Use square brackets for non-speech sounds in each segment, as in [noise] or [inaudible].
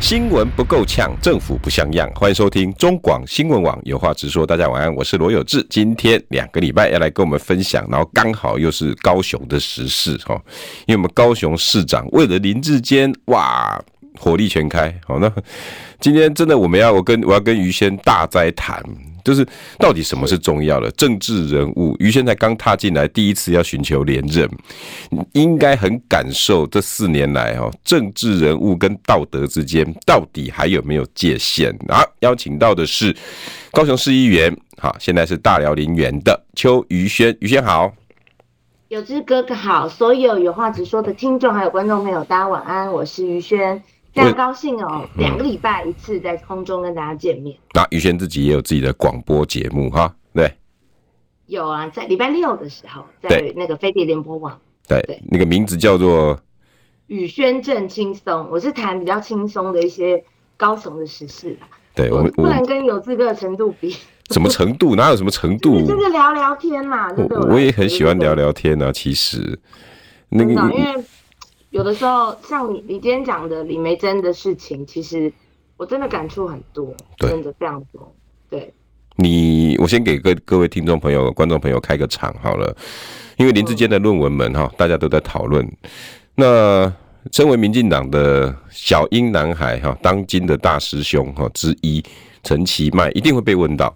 新闻不够呛，政府不像样。欢迎收听中广新闻网有话直说。大家晚安，我是罗有志。今天两个礼拜要来跟我们分享，然后刚好又是高雄的时事哈，因为我们高雄市长为了林志坚，哇，火力全开。好，那 [laughs] 今天真的我们要我跟我要跟于先大哉谈。就是到底什么是重要的政治人物？于现在刚踏进来，第一次要寻求连任，应该很感受这四年来哦，政治人物跟道德之间到底还有没有界限？啊，邀请到的是高雄市议员，好，现在是大寮林园的邱于轩，于轩好，有志哥哥好，所有有话直说的听众还有观众朋友，大家晚安，我是于轩。非常高兴哦，两个礼拜一次在空中跟大家见面。那于轩自己也有自己的广播节目哈，对，有啊，在礼拜六的时候，在那个飞碟联播网，对对，那个名字叫做宇轩正轻松，我是谈比较轻松的一些高雄的时事啦。对，我们不能跟有志哥的程度比，什么程度？哪有什么程度？[laughs] 就是聊聊天嘛。我我也很喜欢聊聊天啊，其实那个因为。有的时候，像你你今天讲的李梅珍的事情，其实我真的感触很多，真的非常多。对，你我先给各各位听众朋友、观众朋友开个场好了，因为林志坚的论文们哈，大家都在讨论。那身为民进党的小英男孩哈，当今的大师兄哈之一陈其迈一定会被问到。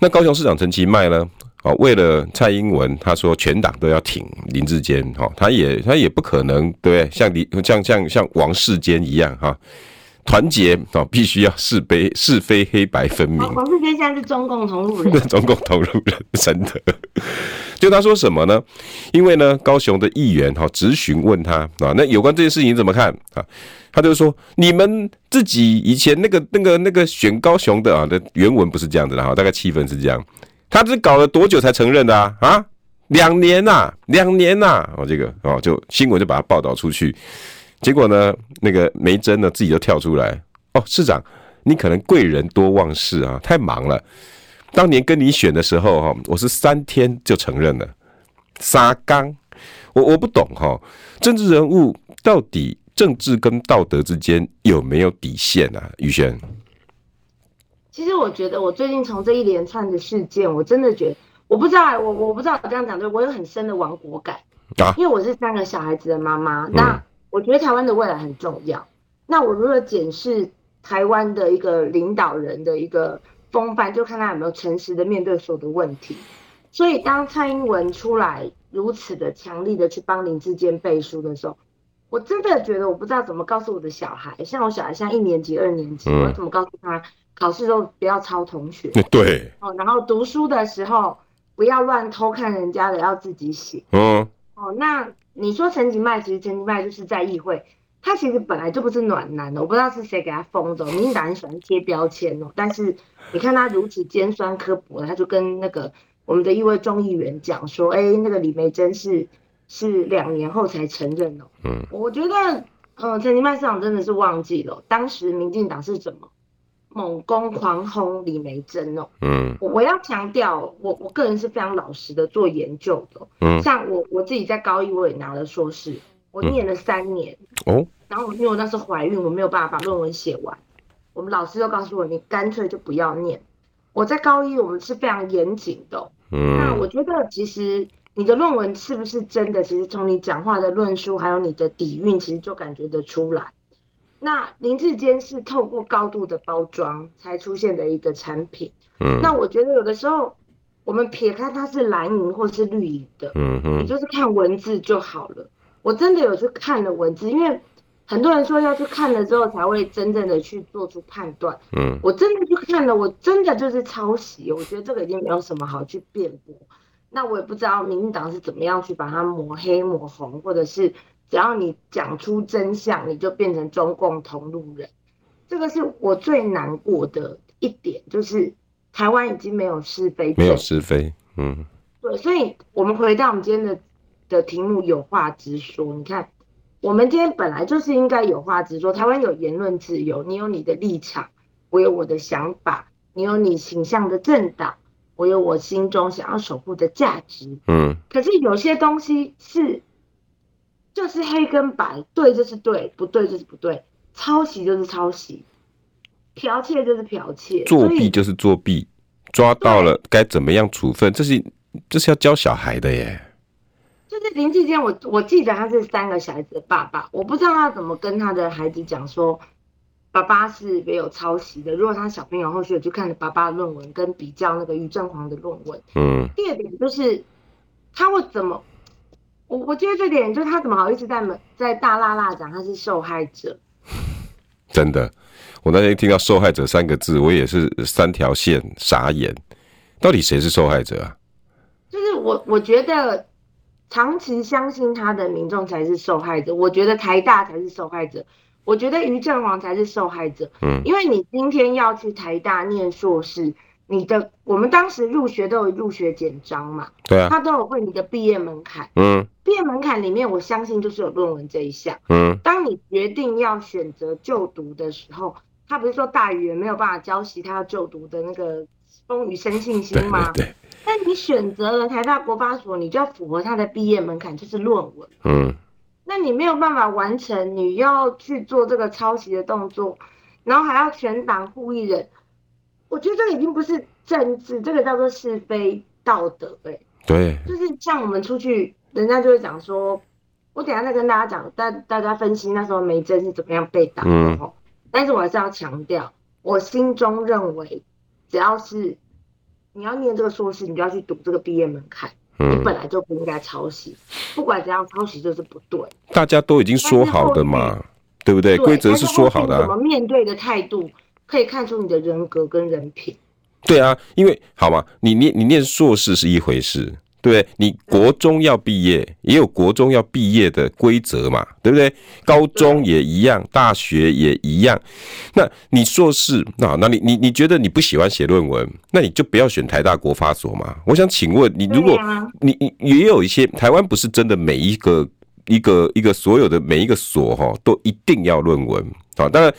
那高雄市长陈其迈呢？哦，为了蔡英文，他说全党都要挺林志坚，哈，他也他也不可能，对不对？像李像像像王世坚一样，哈，团结哦，必须要是非是非黑白分明。王世坚现在是中共同路人，[laughs] 中共同路人，真的。[laughs] 就他说什么呢？因为呢，高雄的议员哈质询问他啊，那有关这件事情你怎么看啊？他就说，你们自己以前那个那个那个选高雄的啊的原文不是这样子的哈，大概气氛是这样。他是搞了多久才承认的啊？啊，两年呐，两年呐！哦，这个哦，就新闻就把它报道出去，结果呢，那个梅珍呢自己就跳出来哦，市长，你可能贵人多忘事啊，太忙了。当年跟你选的时候哈，我是三天就承认了，沙刚，我我不懂哈，政治人物到底政治跟道德之间有没有底线啊？宇轩。其实我觉得，我最近从这一连串的事件，我真的觉得，我不知道，我我不知道我这样讲对，我有很深的亡国感啊，因为我是三个小孩子的妈妈，那我觉得台湾的未来很重要。那我如果检视台湾的一个领导人的一个风范，就看他有没有诚实的面对所有的问题。所以当蔡英文出来如此的强力的去帮林志坚背书的时候，我真的觉得我不知道怎么告诉我的小孩，像我小孩现在一年级、二年级，我怎么告诉他？考试都不要抄同学，对哦，然后读书的时候不要乱偷看人家的，要自己写。嗯，哦，那你说陈吉迈，其实陈吉迈就是在议会，他其实本来就不是暖男的，我不知道是谁给他封的。民进党很喜欢贴标签哦，但是你看他如此尖酸刻薄，他就跟那个我们的一位众议员讲说，哎，那个李梅珍是是两年后才承认哦。嗯，我觉得，嗯，陈吉迈市长真的是忘记了当时民进党是怎么。猛攻狂轰李梅珍哦，嗯，我我要强调，我我个人是非常老实的做研究的，嗯，像我我自己在高一我也拿了硕士，我念了三年，哦，然后因为我那时候怀孕，我没有办法把论文写完，我们老师就告诉我，你干脆就不要念。我在高一我们是非常严谨的，嗯，那我觉得其实你的论文是不是真的，其实从你讲话的论述还有你的底蕴，其实就感觉得出来。那林志坚是透过高度的包装才出现的一个产品。嗯，那我觉得有的时候我们撇开它是蓝营或是绿营的，嗯嗯，你就是看文字就好了。我真的有去看了文字，因为很多人说要去看了之后才会真正的去做出判断。嗯，我真的去看了，我真的就是抄袭。我觉得这个已经没有什么好去辩驳。那我也不知道民进党是怎么样去把它抹黑抹红，或者是。只要你讲出真相，你就变成中共同路人，这个是我最难过的一点，就是台湾已经没有是非，没有是非，嗯，对，所以我们回到我们今天的的题目，有话直说。你看，我们今天本来就是应该有话直说。台湾有言论自由，你有你的立场，我有我的想法，你有你形象的政党，我有我心中想要守护的价值，嗯。可是有些东西是，就是黑跟白，对就是对，不对就是不对，抄袭就是抄袭。剽窃就是剽窃，作弊就是作弊，抓到了该怎么样处分？这是这是要教小孩的耶。就是林志坚，我我记得他是三个小孩子的爸爸，我不知道他怎么跟他的孩子讲说，爸爸是没有抄袭的。如果他小朋友后续有去看爸爸的论文，跟比较那个于正煌的论文，嗯。第二点就是他会怎么，我我觉得这点就是他怎么好意思在在大辣辣讲他是受害者？真的。我那天听到“受害者”三个字，我也是三条线傻眼。到底谁是受害者啊？就是我，我觉得长期相信他的民众才是受害者。我觉得台大才是受害者。我觉得于正煌才是受害者。嗯，因为你今天要去台大念硕士，你的我们当时入学都有入学简章嘛？对啊，他都有问你的毕业门槛。嗯，毕业门槛里面，我相信就是有论文这一项。嗯，当你决定要选择就读的时候。他不是说大语言没有办法教习他要就读的那个风雨生信心吗？对，对，对。但你选择了台大国发所，你就要符合他的毕业门槛，就是论文。嗯。那你没有办法完成，你要去做这个抄袭的动作，然后还要全党护一人，我觉得这个已经不是政治，这个叫做是非道德、欸。哎，对。就是像我们出去，人家就会讲说，我等下再跟大家讲，大大家分析那时候梅珍是怎么样被打的。嗯。但是我还是要强调，我心中认为，只要是你要念这个硕士，你就要去读这个毕业门槛。嗯，你本来就不应该抄袭，不管怎样抄袭就是不对。大家都已经说好的嘛，对不对？规则是说好的啊。怎么面对的态度，可以看出你的人格跟人品。对啊，因为好嘛，你念你念硕士是一回事。对，你国中要毕业，也有国中要毕业的规则嘛，对不对？高中也一样，大学也一样。那你硕士，那那你你你觉得你不喜欢写论文，那你就不要选台大国发所嘛。我想请问你，如果你你也有一些台湾不是真的每一个一个一个所有的每一个所哈都一定要论文啊？当然，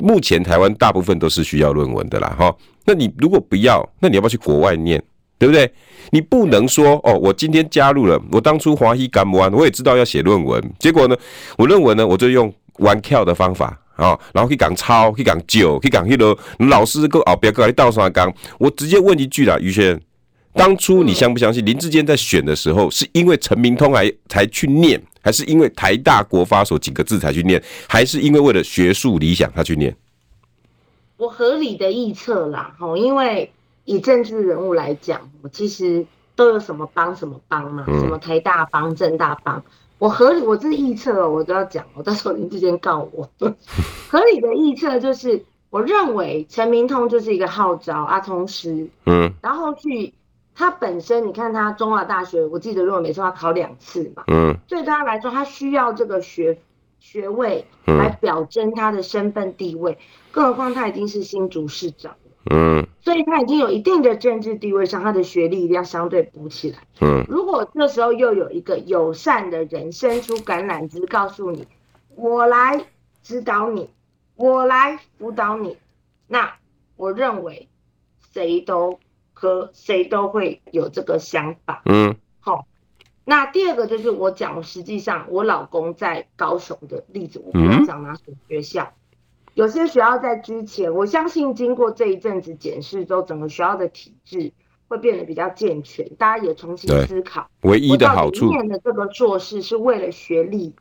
目前台湾大部分都是需要论文的啦哈。那你如果不要，那你要不要去国外念？对不对？你不能说哦，我今天加入了，我当初华裔干不完，我也知道要写论文，结果呢，我论文呢，我就用玩跳的方法啊、然后去讲抄，去讲旧，去讲迄个老师个后边个来倒沙缸，我直接问一句啦，于轩，当初你相不相信林志坚在选的时候，是因为陈明通来才去念，还是因为台大国发所几个字才去念，还是因为为了学术理想他去念？我合理的臆测啦，吼，因为。以政治人物来讲，我其实都有什么帮什么帮嘛，什么台大帮、政大帮。我合理，我这是臆测，我都要讲。我到时候林智坚告我。[laughs] 合理的臆测就是，我认为陈明通就是一个号召啊，同时，嗯，然后去他本身，你看他中华大学，我记得如果没错，他考两次嘛，嗯，对他来说，他需要这个学学位来表征他的身份地位，更何况他已经是新竹市长。嗯，所以他已经有一定的政治地位上，他的学历一定要相对补起来。嗯，如果这时候又有一个友善的人伸出橄榄枝，告诉你，我来指导你，我来辅导你，那我认为谁都和谁都会有这个想法。嗯，好，那第二个就是我讲，实际上我老公在高雄的例子，我不要讲哪所学校。有些学校在之前，我相信经过这一阵子检视之后，整个学校的体制会变得比较健全，大家也重新思考。唯一的好处，念的这个做事是为了学历，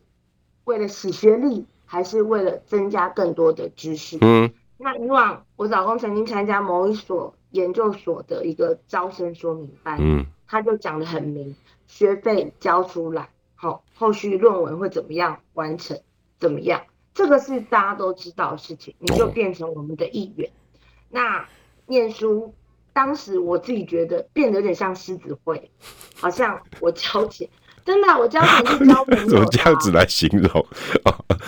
为了洗学历，还是为了增加更多的知识？嗯，那以往我老公曾经参加某一所研究所的一个招生说明班，嗯，他就讲得很明，学费交出来，好，后续论文会怎么样完成，怎么样？这个是大家都知道的事情，你就变成我们的一员。那念书，当时我自己觉得变得有点像狮子会，好像我交钱，真的，我交钱是 [laughs] 交朋友。怎么这样子来形容？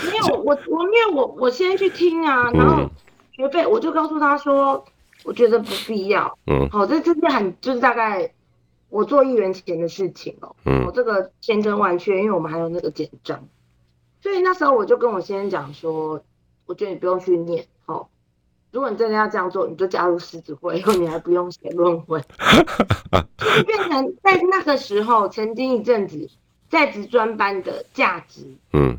没有，我我因为我我先去听啊，然后学费我就告诉他说，我觉得不必要。嗯，好，这这是很就是大概我做议员前的事情哦。嗯，我这个千真万确，因为我们还有那个简章，所以那时候我就跟我先生讲说，我觉得你不用去念，好，如果你真的要这样做，你就加入狮子会，以后你还不用写论文。[laughs] 就变成在那个时候，曾经一阵子在职专班的价值，嗯，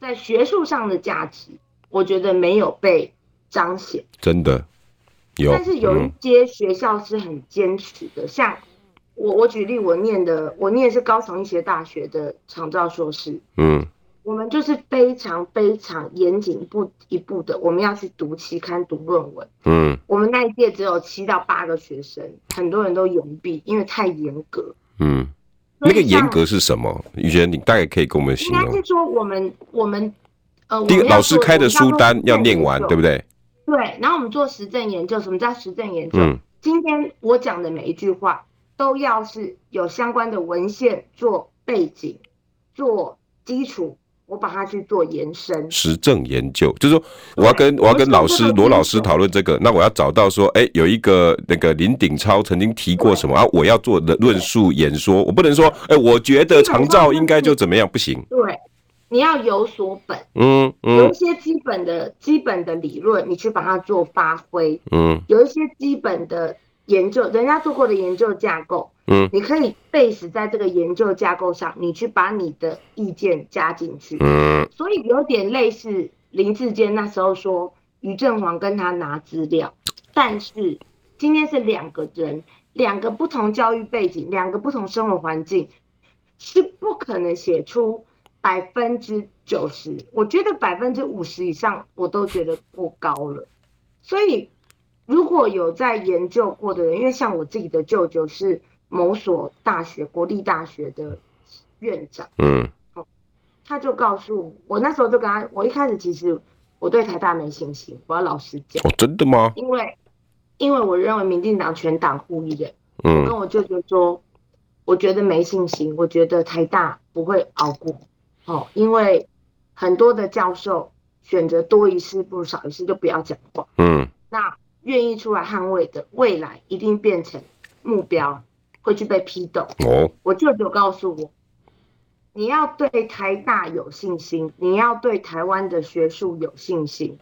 在学术上的价值，我觉得没有被彰显，真的有。但是有一些学校是很坚持的，嗯、像我，我举例，我念的，我念的是高雄医学大学的长照硕士，嗯。我们就是非常非常严谨，一步一步的，我们要去读期刊、读论文。嗯，我们那一届只有七到八个学生，很多人都延毕，因为太严格。嗯，那个严格是什么？宇轩，你大概可以跟我们形容。应该是说，我们我们呃，第一个老师开的书单要念完，对不对？对。然后我们做实证研究，什么叫实证研究？嗯，今天我讲的每一句话，都要是有相关的文献做背景、做基础。我把它去做延伸，实证研究，就是说我要跟我要跟老师罗老师讨论这个，那我要找到说，哎、欸，有一个那个林鼎超曾经提过什么啊，我要做的论述演说，我不能说，哎、欸，我觉得长照应该就怎么样，不行。对，你要有所本，嗯，嗯，有一些基本的基本的理论，你去把它做发挥，嗯，有一些基本的研究，人家做过的研究架构。嗯，你可以 base 在这个研究架构上，你去把你的意见加进去。嗯，所以有点类似林志坚那时候说于正煌跟他拿资料，但是今天是两个人，两个不同教育背景，两个不同生活环境，是不可能写出百分之九十。我觉得百分之五十以上我都觉得过高了。所以如果有在研究过的人，因为像我自己的舅舅是。某所大学，国立大学的院长，嗯，他就告诉我，我那时候就跟他，我一开始其实我对台大没信心，我要老实讲。哦，真的吗？因为，因为我认为民进党全党护一人，嗯，我跟我舅舅说，我觉得没信心，我觉得台大不会熬过，哦，因为很多的教授选择多一事不如少一事，就不要讲话，嗯，那愿意出来捍卫的未来一定变成目标。会去被批斗。哦，我舅舅告诉我，你要对台大有信心，你要对台湾的学术有信心，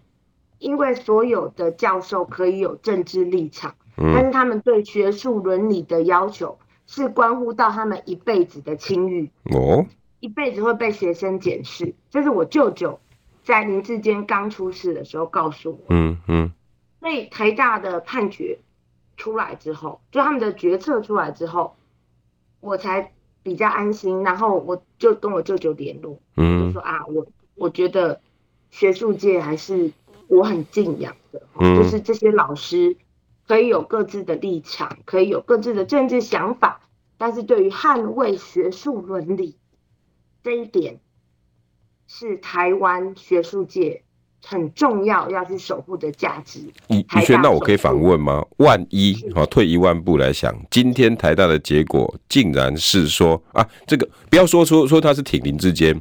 因为所有的教授可以有政治立场，但是他们对学术伦理的要求是关乎到他们一辈子的清誉。哦，一辈子会被学生检视，这是我舅舅在林志坚刚出事的时候告诉我。嗯嗯，所以台大的判决。出来之后，就他们的决策出来之后，我才比较安心。然后我就跟我舅舅联络，嗯，就说啊，我我觉得学术界还是我很敬仰的，嗯，就是这些老师可以有各自的立场，可以有各自的政治想法，但是对于捍卫学术伦理这一点，是台湾学术界。很重要要去守护的价值。宇宇轩，那我可以反问吗？万一好退一万步来想，今天台大的结果竟然是说啊，这个不要说说说他是挺林之间，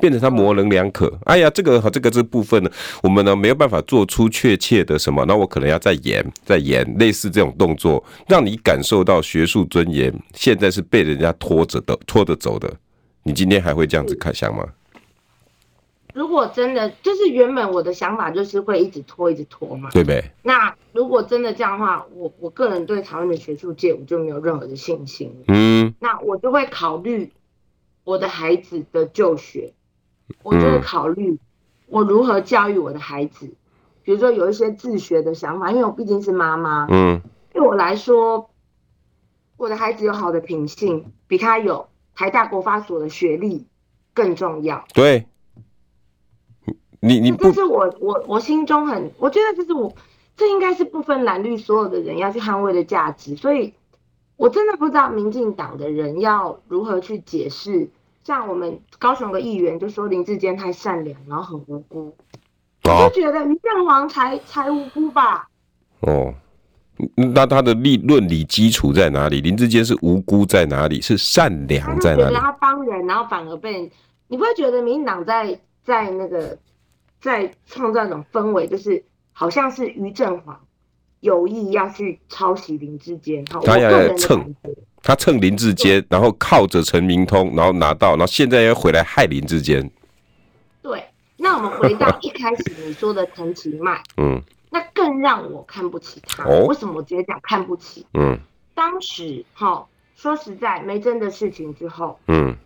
变成他模棱两可。哎呀，这个和这个这部分呢，我们呢没有办法做出确切的什么，那我可能要再演再演类似这种动作，让你感受到学术尊严现在是被人家拖着的拖着走的。你今天还会这样子看想吗？如果真的就是原本我的想法就是会一直拖一直拖嘛，对呗？那如果真的这样的话，我我个人对台湾的学术界我就没有任何的信心。嗯，那我就会考虑我的孩子的就学，我就会考虑我如何教育我的孩子。比如说有一些自学的想法，因为我毕竟是妈妈，嗯，对我来说，我的孩子有好的品性，比他有台大国发所的学历更重要。对。你你这是我我我心中很，我觉得这是我，这应该是不分蓝绿所有的人要去捍卫的价值，所以我真的不知道民进党的人要如何去解释。像我们高雄的议员就说林志坚太善良，然后很无辜，我就觉得于正煌才才无辜吧。哦，那他的立论理基础在哪里？林志坚是无辜在哪里？是善良在哪里？他帮人，然后反而被你不会觉得民进党在在那个。在创造一种氛围，就是好像是于振煌有意要去抄袭林志坚，他要蹭，他蹭林志坚，然后靠着陈明通，然后拿到，然后现在又回来害林志坚。对，那我们回到一开始你说的陈其迈，嗯，那更让我看不起他。哦、为什么我直接讲看不起？嗯，当时哈，说实在，梅珍的事情之后，嗯，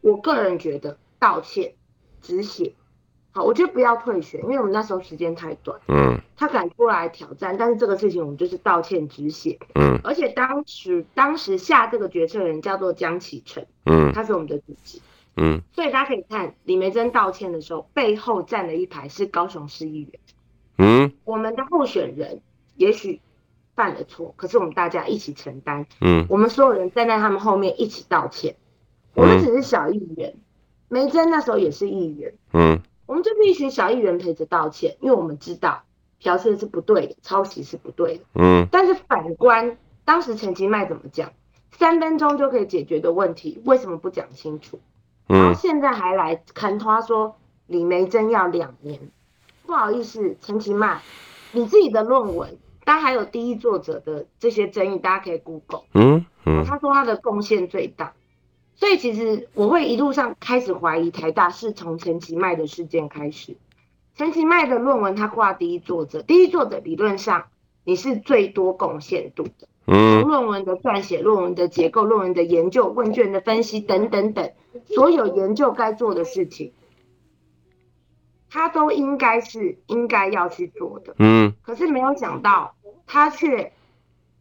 我个人觉得道歉止血。好，我觉得不要退选，因为我们那时候时间太短。嗯，他敢出来挑战，但是这个事情我们就是道歉止血。嗯，而且当时当时下这个决策的人叫做江启臣。嗯，他是我们的主席。嗯，所以大家可以看李梅珍道歉的时候，背后站了一排是高雄市议员。嗯，我们的候选人也许犯了错，可是我们大家一起承担。嗯，我们所有人站在他们后面一起道歉。我们只是小议员，梅珍那时候也是议员。嗯。我们就是一群小议员陪着道歉，因为我们知道剽窃是不对的，抄袭是不对的。嗯。但是反观当时陈其迈怎么讲，三分钟就可以解决的问题，为什么不讲清楚？嗯。然后现在还来砍他说李梅珍要两年，不好意思，陈其迈，你自己的论文，当然还有第一作者的这些争议，大家可以 Google。嗯嗯。他说他的贡献最大。所以其实我会一路上开始怀疑台大是从陈其迈的事件开始。陈其迈的论文他挂第一作者，第一作者理论上你是最多贡献度的，嗯，论文的撰写、论文的结构、论文的研究、问卷的分析等等等，所有研究该做的事情，他都应该是应该要去做的，嗯。可是没有想到他却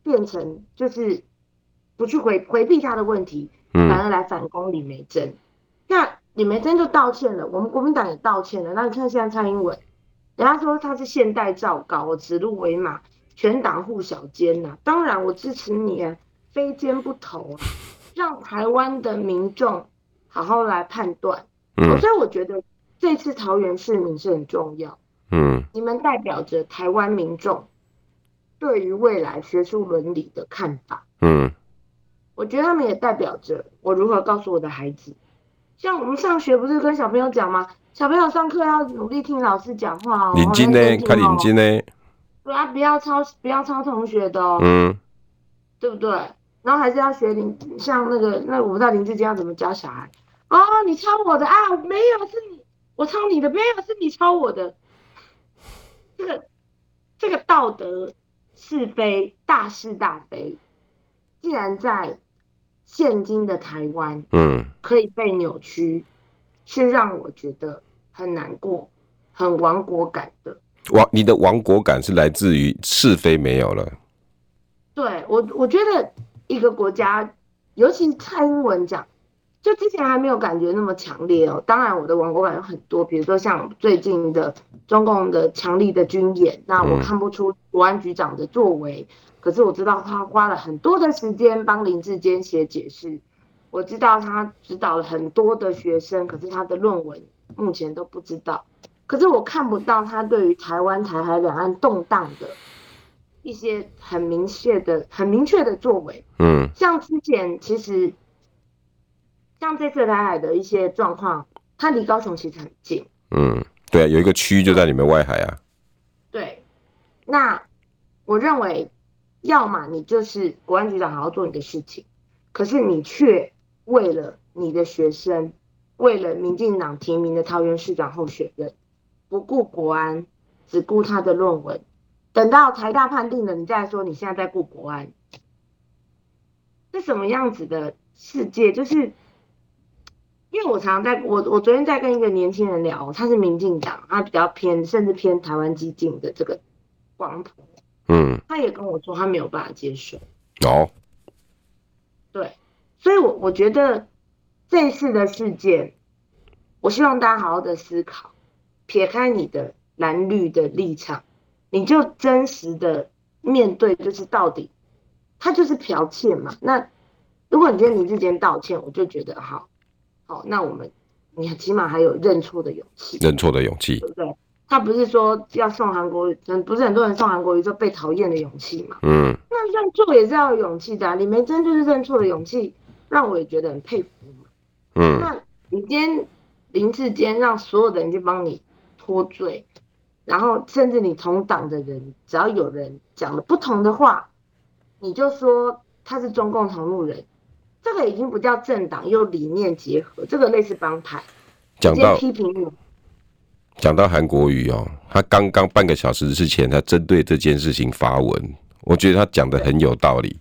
变成就是不去回回避他的问题。反而来反攻李眉蓁，那李梅珍就道歉了，我们国民党也道歉了。那你看现在蔡英文，人家说他是现代造高，我指鹿为马，全党护小奸呐、啊。当然我支持你啊，非奸不投啊，[laughs] 让台湾的民众好好来判断。嗯，所以我觉得这次桃园市民是很重要。嗯，你们代表着台湾民众对于未来学术伦理的看法。嗯。我觉得他们也代表着我如何告诉我的孩子，像我们上学不是跟小朋友讲吗？小朋友上课要努力听老师讲话哦。认真呢，看认真呢。对啊，不要抄，不要抄同学的哦。嗯。对不对？然后还是要学林，像那个，那我不知道林志坚要怎么教小孩。哦，你抄我的啊？没有，是你，我抄你的，没有，是你抄我的。这个，这个道德是非大是大非，既然在。现今的台湾，嗯，可以被扭曲，是让我觉得很难过、很亡国感的。亡，你的亡国感是来自于是非没有了。对我，我觉得一个国家，尤其蔡英文讲，就之前还没有感觉那么强烈哦。当然，我的亡国感有很多，比如说像最近的中共的强力的军演，那我看不出国安局长的作为。嗯可是我知道他花了很多的时间帮林志坚写解释，我知道他指导了很多的学生，可是他的论文目前都不知道。可是我看不到他对于台湾台海两岸动荡的一些很明确的、很明确的作为。嗯，像之前其实像这次台海的一些状况，它离高雄其实很近。嗯，对啊，有一个区就在你们外海啊。对，那我认为。要么你就是国安局长，好好做你的事情，可是你却为了你的学生，为了民进党提名的桃园市长候选人，不顾国安，只顾他的论文，等到台大判定了，你再说你现在在顾国安，是什么样子的世界？就是因为我常常在我我昨天在跟一个年轻人聊，他是民进党，他比较偏甚至偏台湾激进的这个光谱。嗯，他也跟我说他没有办法接受。哦，对，所以我，我我觉得这次的事件，我希望大家好好的思考，撇开你的蓝绿的立场，你就真实的面对，就是到底他就是剽窃嘛。那如果你觉得你之前道歉，我就觉得好，好，那我们你起码还有认错的勇气，认错的勇气，对不对？他不是说要送韩国瑜，不是很多人送韩国瑜就被讨厌的勇气嘛？嗯，那认错也是要有勇气的啊。李梅珍就是认错的勇气，让我也觉得很佩服嘛。嗯，那你今天林志坚让所有的人去帮你脱罪，然后甚至你同党的人，只要有人讲了不同的话，你就说他是中共同路人，这个已经不叫政党，又理念结合，这个类似帮派。讲到批评你，讲到韩国瑜哦，他刚刚半个小时之前，他针对这件事情发文，我觉得他讲的很有道理。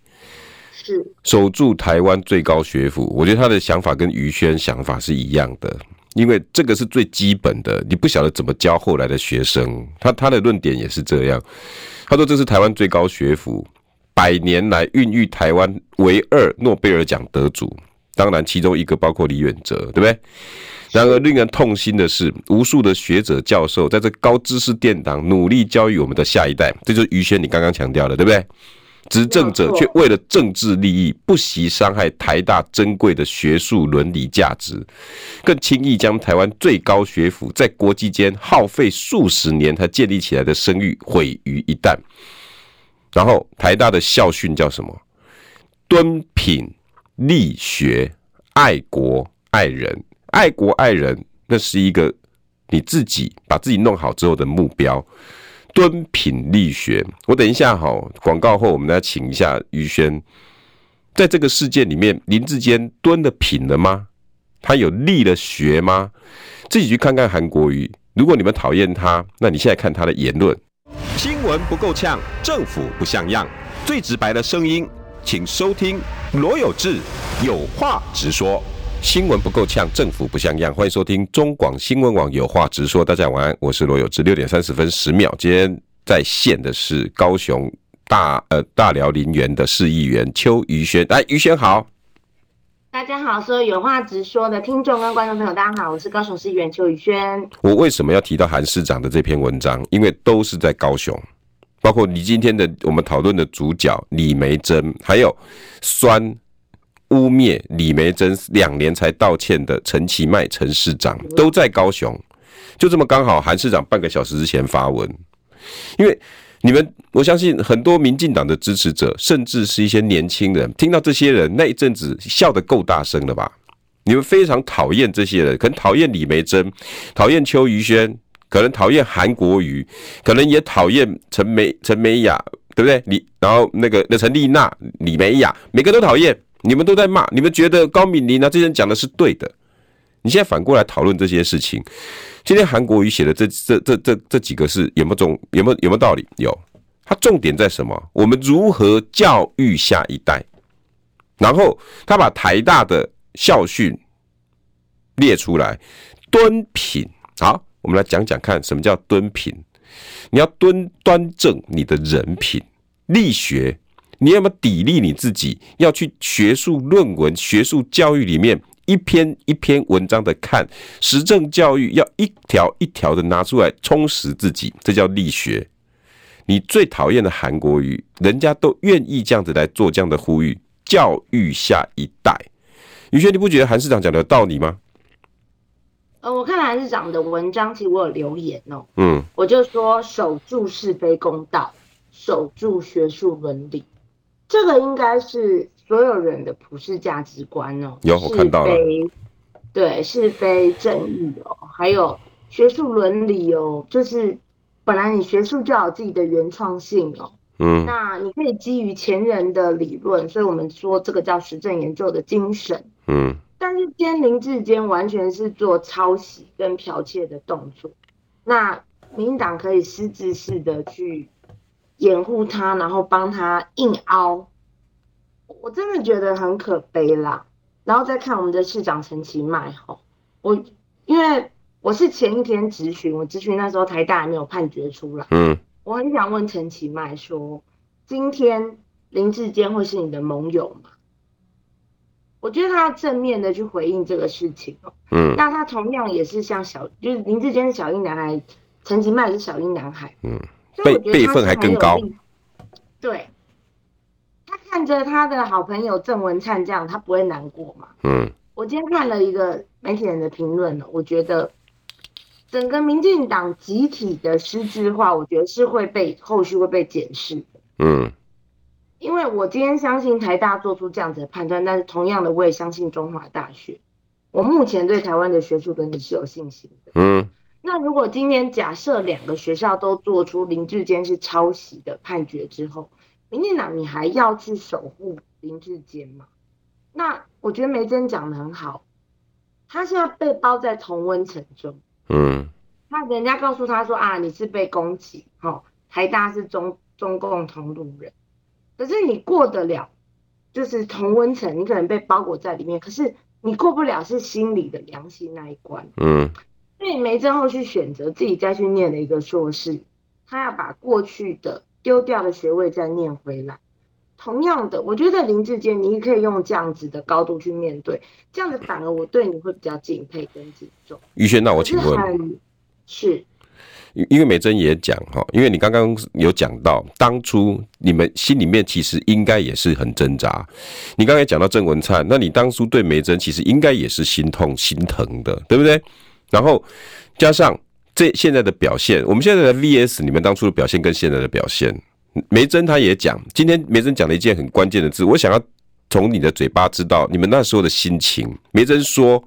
是守住台湾最高学府，我觉得他的想法跟于轩想法是一样的。因为这个是最基本的，你不晓得怎么教后来的学生。他他的论点也是这样，他说这是台湾最高学府，百年来孕育台湾唯二诺贝尔奖得主，当然其中一个包括李远哲，对不对？然而令人痛心的是，无数的学者教授在这高知识殿堂努力教育我们的下一代，这就是于轩你刚刚强调的，对不对？执政者却为了政治利益，不惜伤害台大珍贵的学术伦理价值，更轻易将台湾最高学府在国际间耗费数十年才建立起来的声誉毁于一旦。然后台大的校训叫什么？敦品力学，爱国爱人，爱国爱人，那是一个你自己把自己弄好之后的目标。敦品力学，我等一下哈，广告后我们来请一下于轩，在这个事件里面，林志坚敦了品了吗？他有力了学吗？自己去看看韩国瑜。如果你们讨厌他，那你现在看他的言论。新闻不够呛，政府不像样，最直白的声音，请收听罗有志有话直说。新闻不够呛，政府不像样。欢迎收听中广新闻网有话直说。大家晚安，我是罗有志。六点三十分十秒，今天在线的是高雄大呃大寮林园的市议员邱于轩。来，于轩好。大家好，所有有话直说的听众跟观众朋友，大家好，我是高雄市议员邱宇轩。我为什么要提到韩市长的这篇文章？因为都是在高雄，包括你今天的我们讨论的主角李梅珍，还有酸。污蔑李梅珍两年才道歉的陈其迈陈市长都在高雄，就这么刚好韩市长半个小时之前发文，因为你们我相信很多民进党的支持者，甚至是一些年轻人，听到这些人那一阵子笑得够大声了吧？你们非常讨厌这些人，可能讨厌李梅珍，讨厌邱于轩，可能讨厌韩国瑜，可能也讨厌陈美陈美雅，对不对？李然后那个那陈丽娜、李美雅，每个都讨厌。你们都在骂，你们觉得高敏玲啊这些人讲的是对的。你现在反过来讨论这些事情。今天韩国瑜写的这这这这这几个是有没有重有没有有没有道理？有，他重点在什么？我们如何教育下一代？然后他把台大的校训列出来，敦品。好，我们来讲讲看什么叫敦品。你要敦端正你的人品，力学。你要么砥砺你自己？要去学术论文、学术教育里面一篇一篇文章的看，实证教育要一条一条的拿出来充实自己，这叫力学。你最讨厌的韩国瑜，人家都愿意这样子来做这样的呼吁，教育下一代。宇轩，你不觉得韩市长讲的有道理吗？呃，我看韩市长的文章，其实我有留言哦。嗯，我就说守住是非公道，守住学术伦理。这个应该是所有人的普世价值观哦，有我看到了，对，是非正义哦，还有学术伦理哦，就是本来你学术就有自己的原创性哦，嗯，那你可以基于前人的理论，所以我们说这个叫实证研究的精神，嗯，但是今天林智坚完全是做抄袭跟剽窃的动作，那民进党可以私自式的去。掩护他，然后帮他硬凹，我真的觉得很可悲啦。然后再看我们的市长陈其迈吼，我因为我是前一天咨询，我咨询那时候台大还没有判决出来，嗯，我很想问陈其迈说，今天林志坚会是你的盟友吗？我觉得他要正面的去回应这个事情哦，嗯，那他同样也是像小，就是林志坚是小英男孩，陈其迈是小英男孩，嗯。辈辈分还更高，对，他看着他的好朋友郑文灿这样，他不会难过吗？嗯，我今天看了一个媒体人的评论呢，我觉得整个民进党集体的失智化，我觉得是会被后续会被检视的。嗯，因为我今天相信台大做出这样子的判断，但是同样的，我也相信中华大学。我目前对台湾的学术伦理是有信心的。嗯。那那如果今天假设两个学校都做出林志坚是抄袭的判决之后，民进党你还要去守护林志坚吗？那我觉得梅珍讲的很好，他现在被包在同温层中，嗯，那人家告诉他说啊，你是被攻击，哦，台大是中中共同路人，可是你过得了，就是同温层，你可能被包裹在里面，可是你过不了是心理的良心那一关，嗯。所以梅珍后去选择自己再去念了一个硕士，他要把过去的丢掉的学位再念回来。同样的，我觉得林志坚，你也可以用这样子的高度去面对，这样子反而我对你会比较敬佩跟敬重。于轩，那我请问，是，因为美珍也讲哈，因为你刚刚有讲到，当初你们心里面其实应该也是很挣扎。你刚才讲到郑文灿，那你当初对美珍其实应该也是心痛心疼的，对不对？然后加上这现在的表现，我们现在的 VS，你们当初的表现跟现在的表现，梅珍他也讲，今天梅珍讲了一件很关键的字，我想要从你的嘴巴知道你们那时候的心情。梅珍说：“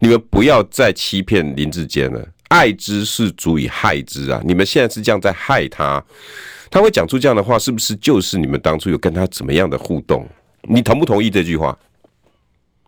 你们不要再欺骗林志坚了，爱之是足以害之啊！你们现在是这样在害他，他会讲出这样的话，是不是就是你们当初有跟他怎么样的互动？你同不同意这句话？”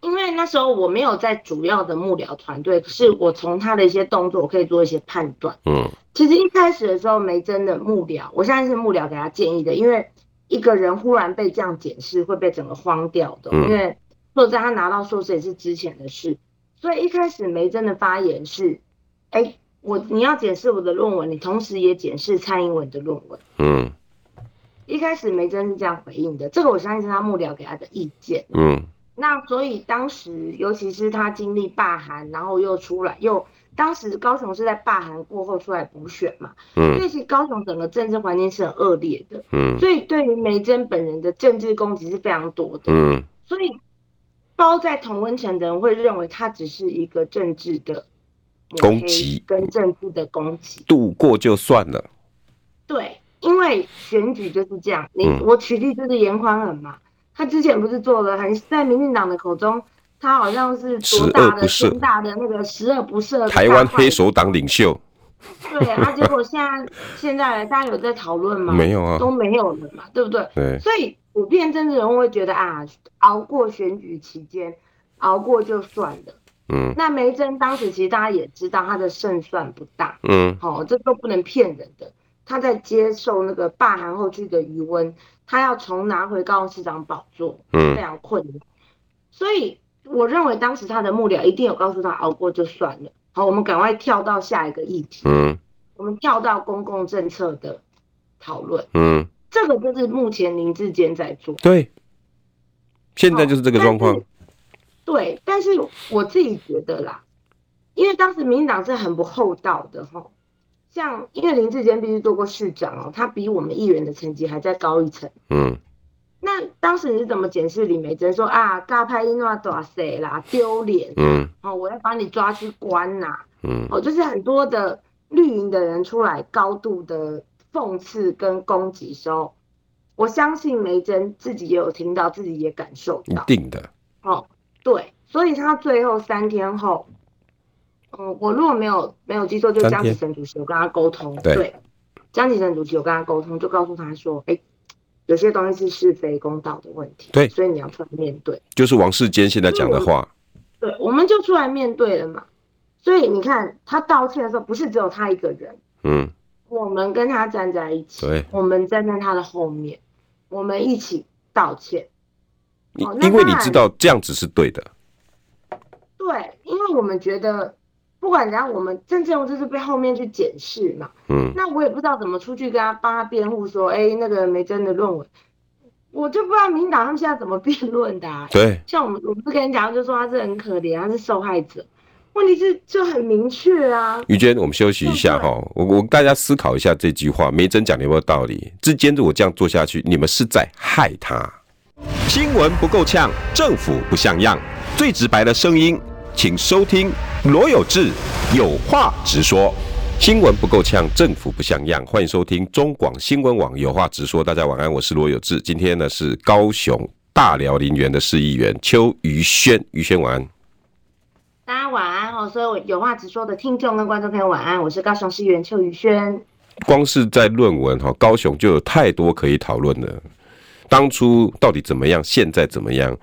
因为那时候我没有在主要的幕僚团队，可是我从他的一些动作，我可以做一些判断。嗯，其实一开始的时候，梅珍的幕僚，我现在是幕僚给他建议的，因为一个人忽然被这样检视，会被整个荒掉的。因为说在他拿到硕士也是之前的事，所以一开始梅珍的发言是：哎，我你要检视我的论文，你同时也检视蔡英文的论文。嗯，一开始梅珍是这样回应的，这个我相信是他幕僚给他的意见。嗯。那所以当时，尤其是他经历罢韩，然后又出来，又当时高雄是在罢韩过后出来补选嘛，嗯，所以其实高雄整个政治环境是很恶劣的，嗯，所以对于梅珍本人的政治攻击是非常多的，嗯，所以包在同温层的人会认为他只是一个政治的攻击跟政治的攻击，度过就算了，对，因为选举就是这样，你、嗯、我取缔就是严宽恒嘛。他之前不是做了很在民进党的口中，他好像是多大的天大的那个十恶不赦，台湾黑手党领袖。对啊，结果现在现在大家有在讨论吗？没有啊，都没有了嘛，对不对？对。所以普遍政治人物会觉得啊，熬过选举期间，熬过就算了。嗯。那梅珍当时其实大家也知道他的胜算不大。嗯。好、哦，这都不能骗人的。他在接受那个罢韩后续的余温。他要重拿回高雄市长宝座，非常困难。嗯、所以我认为当时他的幕僚一定有告诉他熬过就算了。好，我们赶快跳到下一个议题。嗯，我们跳到公共政策的讨论。嗯，这个就是目前林志坚在做。对，现在就是这个状况。对，但是我自己觉得啦，因为当时民进党是很不厚道的哈。像，因为林志坚必须做过市长哦，他比我们议员的层级还再高一层。嗯，那当时你是怎么检视李梅珍说啊，大拍一诺大谁啦，丢脸。嗯，哦，我要把你抓去关呐。嗯，哦，就是很多的绿营的人出来高度的讽刺跟攻击时候，我相信梅珍自己也有听到，自己也感受到。一定的。哦，对，所以他最后三天后。嗯，我如果没有没有记错，就江启臣主席有跟他沟通，对，江启臣主席有跟他沟通，就告诉他说，哎、欸，有些东西是是非公道的问题，对，所以你要出来面对，就是王世坚现在讲的话，对，我们就出来面对了嘛。所以你看他道歉的时候，不是只有他一个人，嗯，我们跟他站在一起，对，我们站在他的后面，我们一起道歉，因为你知道这样子是对的，对，因为我们觉得。不管怎样，我们真正就是被后面去检视嘛。嗯。那我也不知道怎么出去跟他帮他辩护，说，哎、欸，那个梅珍的论文，我就不知道民进党他们现在怎么辩论的、啊。对。像我们，我不是跟你讲，就说他是很可怜，他是受害者。问题是就很明确啊。于娟，我们休息一下哈，我我大家思考一下这句话，梅珍讲的有没有道理？之间如果这样做下去，你们是在害他。新闻不够呛，政府不像样，最直白的声音。请收听罗有志有话直说，新闻不够呛，政府不像样。欢迎收听中广新闻网有话直说。大家晚安，我是罗有志。今天呢是高雄大寮林园的市议员邱于轩，于轩晚安。大家晚安哦，所有有话直说的听众跟观众朋友晚安，我是高雄市议员邱于轩。光是在论文哈，高雄就有太多可以讨论的。当初到底怎么样，现在怎么样？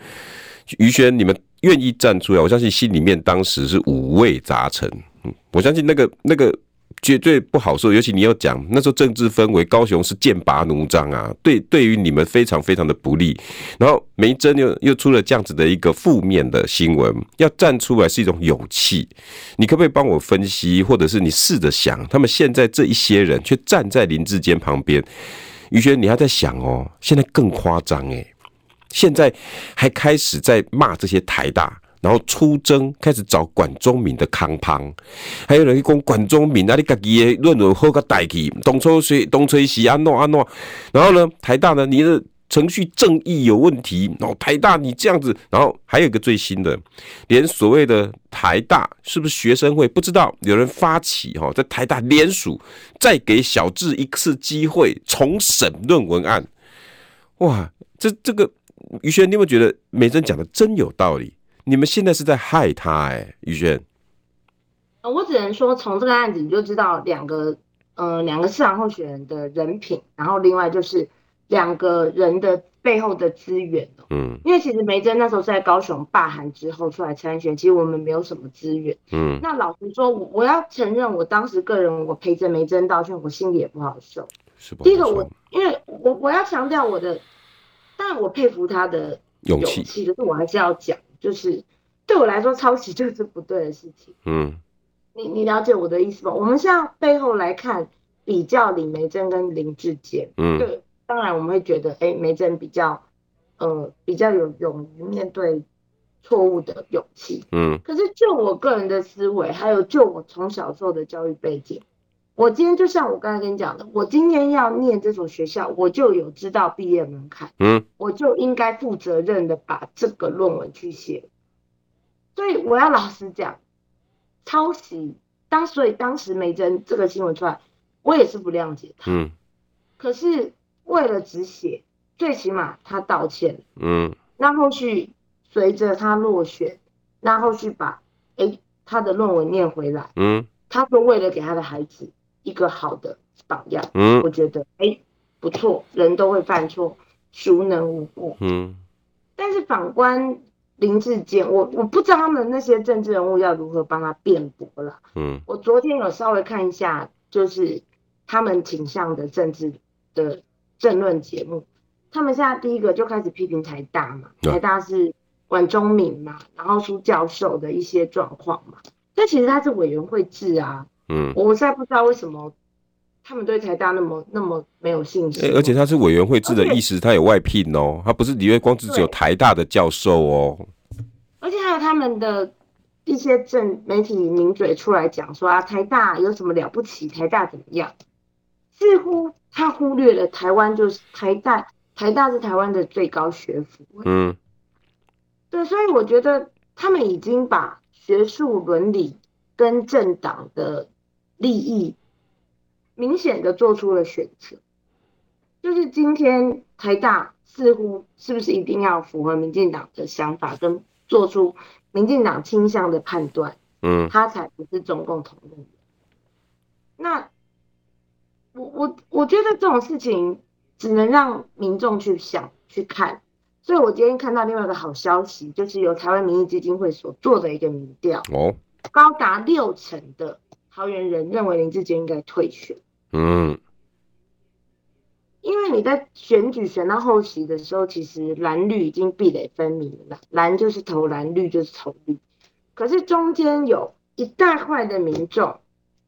于轩，你们愿意站出来，我相信心里面当时是五味杂陈。嗯，我相信那个那个。绝对不好受，尤其你要讲那时候政治氛围，高雄是剑拔弩张啊，对，对于你们非常非常的不利。然后梅珍又又出了这样子的一个负面的新闻，要站出来是一种勇气。你可不可以帮我分析，或者是你试着想，他们现在这一些人却站在林志坚旁边？于轩，你还在想哦，现在更夸张诶，现在还开始在骂这些台大。然后出征，开始找管中闵的康胖，还有人讲管中闵啊，你自己的论文好个代替，东吹西东吹西安诺安诺，然后呢，台大呢，你的程序正义有问题，然后台大你这样子，然后还有一个最新的，连所谓的台大是不是学生会不知道，有人发起哈，在台大联署，再给小智一次机会重审论文案，哇，这这个于轩，你有没有觉得梅珍讲的真有道理？你们现在是在害他哎、欸，于轩。我只能说，从这个案子你就知道两个，呃，两个市长候选人的人品，然后另外就是两个人的背后的资源。嗯，因为其实梅珍那时候是在高雄罢韩之后出来参选，其实我们没有什么资源。嗯，那老实说，我要承认，我当时个人我陪着梅珍道歉，我心里也不好受。是吧？第一个我，因为我我要强调我的，当然我佩服他的勇气，可是我还是要讲。就是对我来说，抄袭就是不对的事情。嗯，你你了解我的意思吗？我们现在背后来看，比较李梅珍跟林志坚。嗯，对，当然我们会觉得，哎、欸，眉蓁比较，呃，比较有勇于面对错误的勇气。嗯，可是就我个人的思维，还有就我从小受的教育背景，我今天就像我刚才跟你讲的，我今天要念这所学校，我就有知道毕业门槛。嗯。我就应该负责任的把这个论文去写，所以我要老实讲，抄袭当所以当时梅珍这个新闻出来，我也是不谅解他。嗯。可是为了止血，最起码他道歉。嗯。那后续随着他落选，那后续把哎、欸、他的论文念回来。嗯。他说为了给他的孩子一个好的榜样。嗯。我觉得哎、欸、不错，人都会犯错。孰能无过？嗯，但是反观林志坚，我我不知道他们那些政治人物要如何帮他辩驳了。嗯，我昨天有稍微看一下，就是他们倾向的政治的政论节目，他们现在第一个就开始批评台大嘛，台大是管中闵嘛，然后苏教授的一些状况嘛，但其实他是委员会制啊。嗯，我实在不知道为什么。他们对台大那么那么没有信心，而且他是委员会制的意思，他有外聘哦，他不是里面光只有台大的教授哦。而且还有他们的一些政媒体名嘴出来讲说啊，台大有什么了不起？台大怎么样？似乎他忽略了台湾就是台大，台大是台湾的最高学府。嗯，对，所以我觉得他们已经把学术伦理跟政党的利益。明显的做出了选择，就是今天台大似乎是不是一定要符合民进党的想法，跟做出民进党倾向的判断，嗯，他才不是中共同路人。那我我我觉得这种事情只能让民众去想去看，所以我今天看到另外一个好消息，就是由台湾民意基金会所做的一个民调，哦，高达六成的桃园人认为林志坚应该退选。嗯，因为你在选举选到后期的时候，其实蓝绿已经壁垒分明了，蓝就是投蓝，绿就是投绿。可是中间有一大块的民众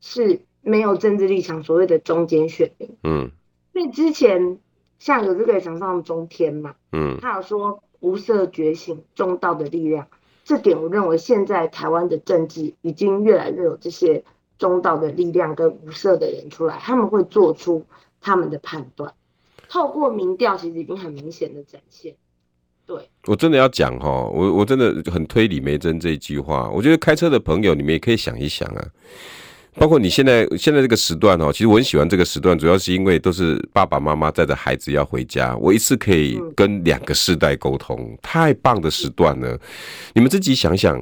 是没有政治立场，所谓的中间选民。嗯，所以之前像有这个想上中天嘛，嗯，他有说无色觉醒，中道的力量，这点我认为现在台湾的政治已经越来越有这些。中道的力量跟无色的人出来，他们会做出他们的判断。透过民调，其实已经很明显的展现。对，我真的要讲哈，我我真的很推李梅珍这一句话。我觉得开车的朋友，你们也可以想一想啊。包括你现在现在这个时段哦，其实我很喜欢这个时段，主要是因为都是爸爸妈妈带着孩子要回家，我一次可以跟两个世代沟通，太棒的时段了。你们自己想想。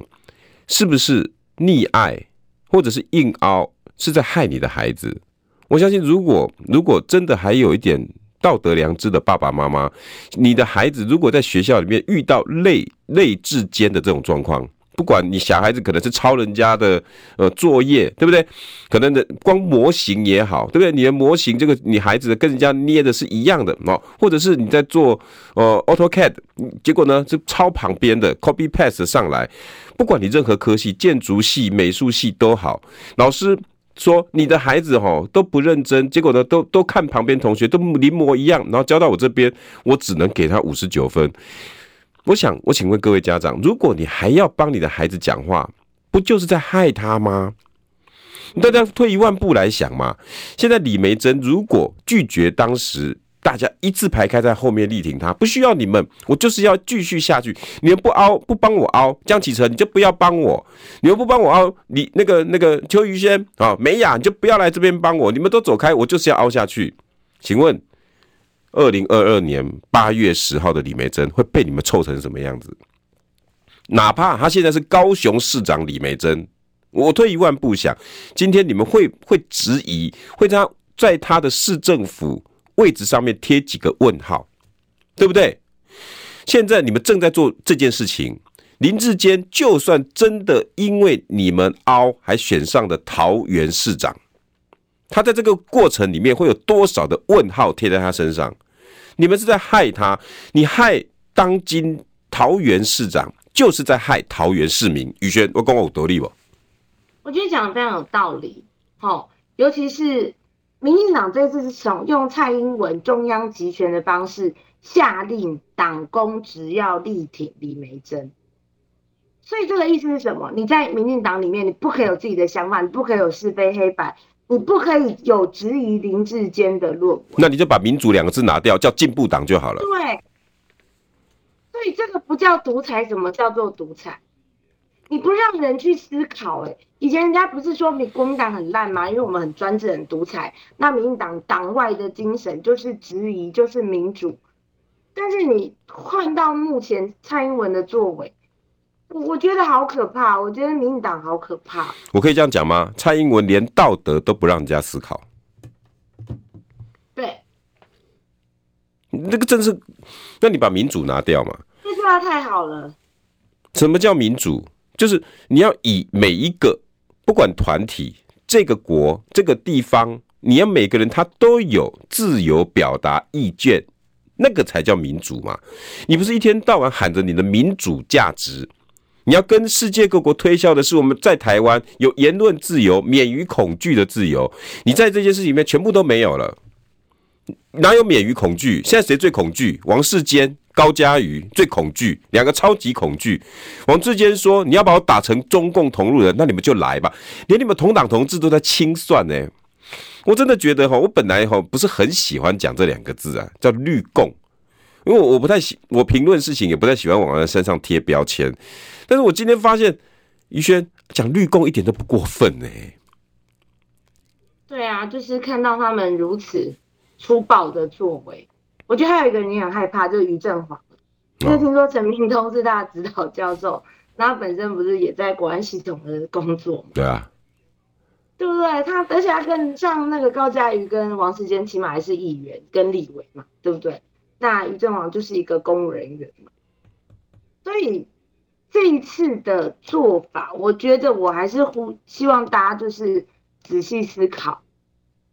是不是溺爱，或者是硬凹，是在害你的孩子？我相信，如果如果真的还有一点道德良知的爸爸妈妈，你的孩子如果在学校里面遇到类类之间的这种状况，不管你小孩子可能是抄人家的呃作业，对不对？可能的光模型也好，对不对？你的模型这个你孩子跟人家捏的是一样的哦，或者是你在做呃 AutoCAD，结果呢就抄旁边的 Copy Paste 上来，不管你任何科系，建筑系、美术系都好，老师。说你的孩子哦都不认真，结果呢都都看旁边同学都临摹一样，然后交到我这边，我只能给他五十九分。我想，我请问各位家长，如果你还要帮你的孩子讲话，不就是在害他吗？大家退一万步来想嘛，现在李梅珍如果拒绝当时。大家一字排开在后面力挺他，不需要你们，我就是要继续下去。你们不凹，不帮我凹，江启臣你就不要帮我。你们不帮我凹，你那个那个邱于轩啊，美雅你就不要来这边帮我。你们都走开，我就是要凹下去。请问，二零二二年八月十号的李梅珍会被你们臭成什么样子？哪怕他现在是高雄市长李梅珍，我退一万步想，今天你们会会质疑，会在他在他的市政府。位置上面贴几个问号，对不对？现在你们正在做这件事情，林志坚就算真的因为你们凹还选上了桃园市长，他在这个过程里面会有多少的问号贴在他身上？你们是在害他，你害当今桃园市长，就是在害桃园市民。宇轩，我讲我有道理不？我觉得讲的非常有道理，好，尤其是。民进党这次是从用蔡英文中央集权的方式下令党公只要力挺李梅珍，所以这个意思是什么？你在民进党里面，你不可以有自己的想法，你不可以有是非黑白，你不可以有质疑林志坚的论文。那你就把“民主”两个字拿掉，叫进步党就好了。对，所以这个不叫独裁，什么叫做独裁？你不让人去思考，欸，哎，以前人家不是说你国民党很烂吗？因为我们很专制、很独裁。那民进党党外的精神就是质疑，就是民主。但是你换到目前蔡英文的作为，我觉得好可怕。我觉得民进党好可怕。我可以这样讲吗？蔡英文连道德都不让人家思考。对，那个真是，那你把民主拿掉嘛？这句话太好了。什么叫民主？就是你要以每一个不管团体、这个国、这个地方，你要每个人他都有自由表达意见，那个才叫民主嘛。你不是一天到晚喊着你的民主价值，你要跟世界各国推销的是我们在台湾有言论自由、免于恐惧的自由。你在这件事里面全部都没有了，哪有免于恐惧？现在谁最恐惧？王世坚。高嘉瑜最恐惧，两个超级恐惧。王志坚说：“你要把我打成中共同路人，那你们就来吧。”连你们同党同志都在清算呢。我真的觉得哈，我本来哈不是很喜欢讲这两个字啊，叫绿共，因为我不太喜，我评论事情也不太喜欢往人身上贴标签。但是我今天发现，于轩讲绿共一点都不过分呢。对啊，就是看到他们如此粗暴的作为。我觉得还有一个人也很害怕，就是于振华，因为听说陈明通是他的指导教授，那他本身不是也在国安系统的工作吗？对啊，对不对？他而且他跟像那个高嘉瑜跟王世坚，起码还是议员跟立委嘛，对不对？那于正煌就是一个公务人员嘛，所以这一次的做法，我觉得我还是呼希望大家就是仔细思考，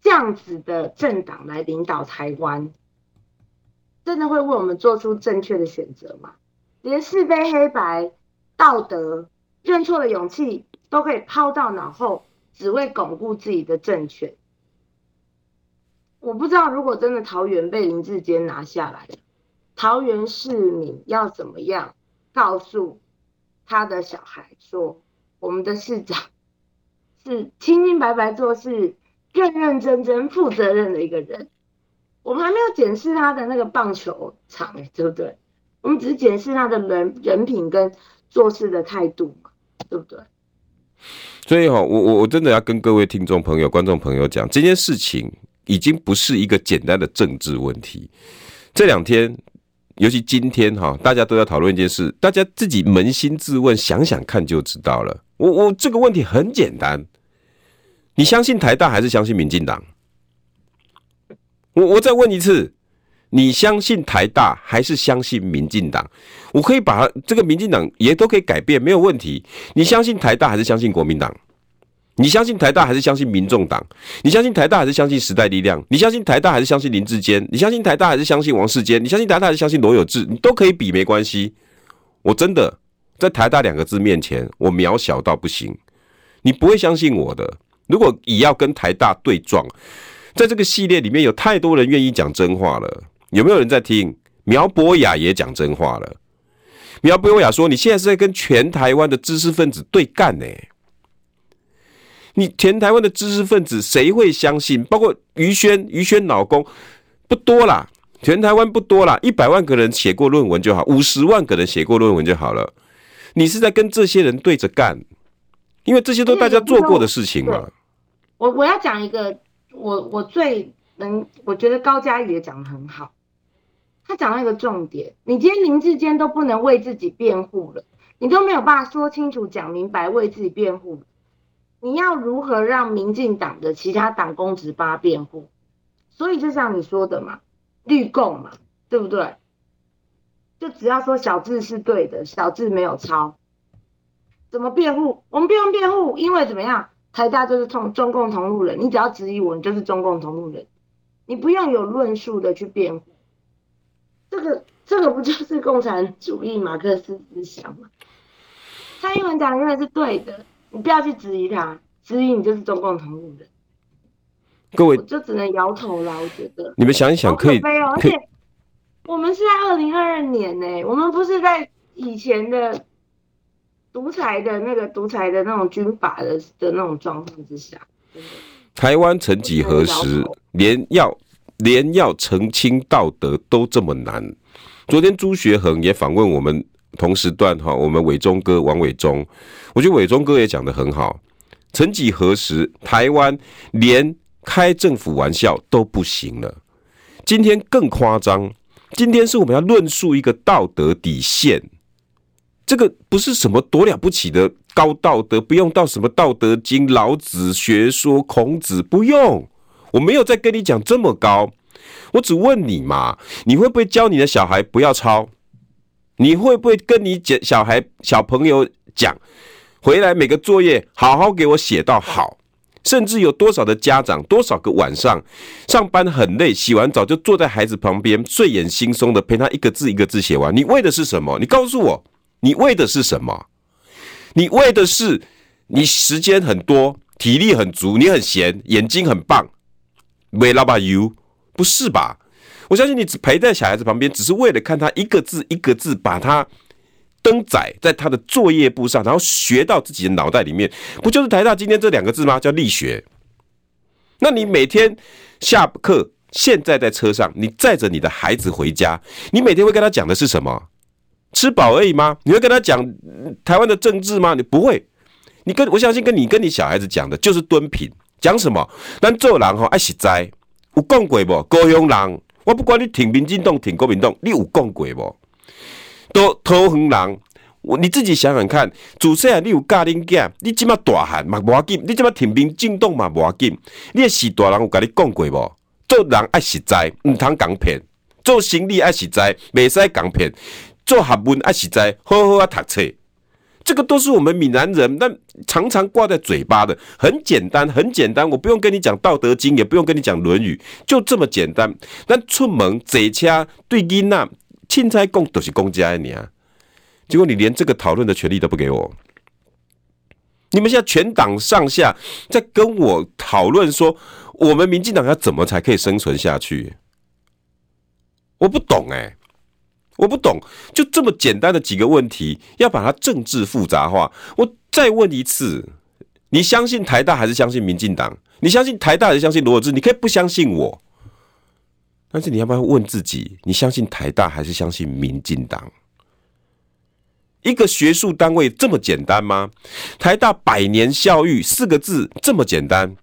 这样子的政党来领导台湾。真的会为我们做出正确的选择吗？连是非黑白、道德、认错的勇气都可以抛到脑后，只为巩固自己的政权。我不知道，如果真的桃园被林志坚拿下来，桃园市民要怎么样告诉他的小孩说，我们的市长是清清白白做事、认认真真、负责任的一个人。我们还没有检视他的那个棒球场，欸，对不对？我们只是检视他的人人品跟做事的态度嘛，对不对？所以哈，我我我真的要跟各位听众朋友、观众朋友讲，这件事情已经不是一个简单的政治问题。这两天尤其今天哈，大家都在讨论一件事，大家自己扪心自问，想想看就知道了。我我这个问题很简单，你相信台大还是相信民进党？我我再问一次，你相信台大还是相信民进党？我可以把这个民进党也都可以改变，没有问题。你相信台大还是相信国民党？你相信台大还是相信民众党？你相信台大还是相信时代力量？你相信台大还是相信林志坚？你相信台大还是相信王世坚？你相信台大还是相信罗有志？你都可以比，没关系。我真的在台大两个字面前，我渺小到不行。你不会相信我的。如果你要跟台大对撞，在这个系列里面有太多人愿意讲真话了。有没有人在听？苗博雅也讲真话了。苗博雅说：“你现在是在跟全台湾的知识分子对干呢、？”你全台湾的知识分子谁会相信？包括于轩，于轩老公不多啦，全台湾不多啦，一百万个人写过论文就好，五十万个人写过论文就好了。你是在跟这些人对着干，因为这些都大家做过的事情嘛。我我要讲一个，我我最能，我觉得高嘉瑜也讲得很好，他讲到一个重点，你今天林智坚都不能为自己辩护了，你都没有办法说清楚、讲明白为自己辩护。你要如何让民进党的其他党公职帮他辩护？所以就像你说的嘛，绿共嘛，对不对？就只要说小智是对的，小智没有抄，怎么辩护？我们不用辩护，因为怎么样？台大就是同中共同路人，你只要质疑我，你就是中共同路人，你不用有论述的去辩护。这个这个不就是共产主义马克思思想吗？蔡英文讲的永远是对的。你不要去质疑他，质疑你就是中共同路人。各位，我就只能摇头了。我觉得你们想一想，可以。可而且我们是在二零二二年呢，我们不是在以前的独裁的那个独裁的那种军阀的的那种状况之下。台湾曾几何时，连要连要澄清道德都这么难。昨天朱学恒也访问我们。同时段哈，我们伟忠哥王伟忠，我觉得伟忠哥也讲得很好。曾几何时，台湾连开政府玩笑都不行了，今天更夸张。今天是我们要论述一个道德底线，这个不是什么多了不起的高道德，不用到什么《道德经》、老子学说、孔子，不用。我没有在跟你讲这么高，我只问你嘛，你会不会教你的小孩不要抄？你会不会跟你姐小孩小朋友讲，回来每个作业好好给我写到好？甚至有多少的家长，多少个晚上上班很累，洗完澡就坐在孩子旁边，睡眼惺忪的陪他一个字一个字写完？你为的是什么？你告诉我，你为的是什么？你为的是你时间很多，体力很足，你很闲，眼睛很棒，为老把 you 不是吧？我相信你只陪在小孩子旁边，只是为了看他一个字一个字把他登载在他的作业簿上，然后学到自己的脑袋里面。不就是台大今天这两个字吗？叫力学。那你每天下课，现在在车上，你载着你的孩子回家，你每天会跟他讲的是什么？吃饱而已吗？你会跟他讲台湾的政治吗？你不会。你跟我相信跟你跟你小孩子讲的就是敦品。讲什么？咱做人吼爱实在，有讲过不？高雄人。我不管你挺民进党、挺国民党，你有讲过无？都桃园人，你自己想想看。主持人你有教恁囝，你这么大汉嘛无要紧，你这么挺民进党嘛无要紧。你也是大人有甲你讲过无？做人爱实在，唔通讲骗；做生意爱实在，袂使讲骗；做学问爱实在，好好啊读册。这个都是我们闽南人，但常常挂在嘴巴的，很简单，很简单。我不用跟你讲《道德经》，也不用跟你讲《论语》，就这么简单。但出门坐车对囡仔，凊彩讲都是公家的你啊。结果你连这个讨论的权利都不给我。你们现在全党上下在跟我讨论说，我们民进党要怎么才可以生存下去？我不懂哎、我不懂，就这么简单的几个问题，要把它政治复杂化。我再问一次，你相信台大还是相信民进党？你相信台大还是相信罗志？你可以不相信我，但是你要不要问自己，你相信台大还是相信民进党？一个学术单位这么简单吗？台大百年校誉四个字这么简单？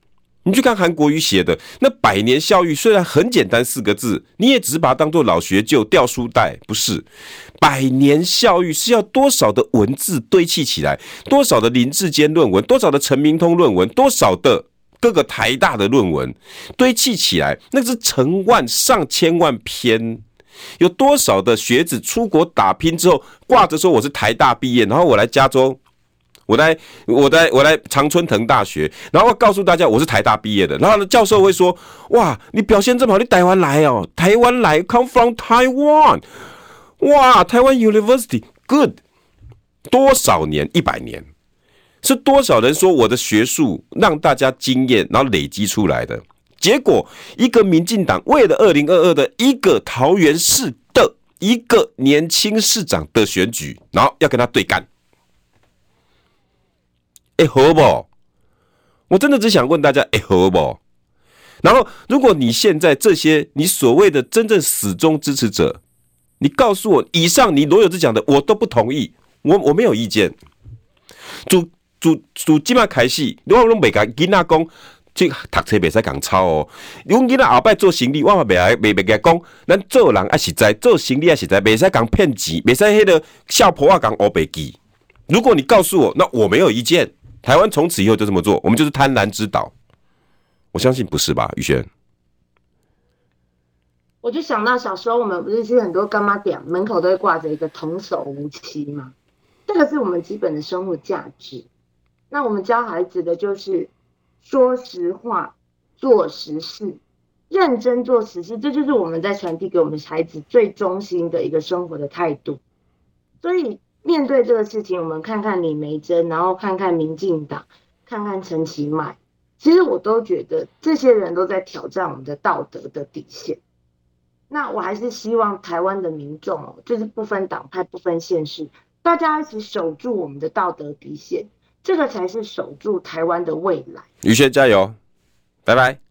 你去看韩国瑜写的那百年校育，虽然很简单四个字，你也只是把它当做老学究、掉书袋，不是？百年校育是要多少的文字堆砌起来，多少的林志坚论文，多少的陈明通论文，多少的各个台大的论文堆砌起来，那是成万上千万篇，有多少的学子出国打拼之后，挂着说我是台大毕业，然后我来加州。我来，我来，我来常春藤大学，然后告诉大家我是台大毕业的。然后呢，教授会说：“哇，你表现这么好，你台湾来哦，台湾来，come from Taiwan，哇，台湾 University，good，多少年？一百年，是多少人说我的学术让大家惊艳，然后累积出来的结果？一个民进党为了二零二二的一个桃园市的一个年轻市长的选举，然后要跟他对干。”哎，好不？我真的只想问大家，哎，好不？然后，如果你现在这些你所谓的真正始终支持者，你告诉我，以上你罗有志讲的，我都不同意，我我没有意见。主主主，今麦开始，如果拢袂甲囡仔讲，即读册袂使讲抄哦。如果囡仔后摆做生理，我嘛袂来袂袂甲讲，咱做人也实在，做生理也实在，袂使讲骗钱，袂使迄个笑婆啊讲乌白记。如果你告诉我，那我没有意见。台湾从此以后就这么做，我们就是贪婪之岛。我相信不是吧，宇轩？我就想到小时候我们不是去很多干妈店门口都会挂着一个童叟无欺吗？这个是我们基本的生活价值。那我们教孩子的就是说实话、做实事、认真做实事，这就是我们在传递给我们孩子最中心的一个生活的态度。所以。面对这个事情，我们看看李梅珍，然后看看民进党，看看陈其迈，其实我都觉得这些人都在挑战我们的道德的底线。那我还是希望台湾的民众哦，就是不分党派、不分县市，大家一起守住我们的道德底线，这个才是守住台湾的未来。宇轩加油，拜拜。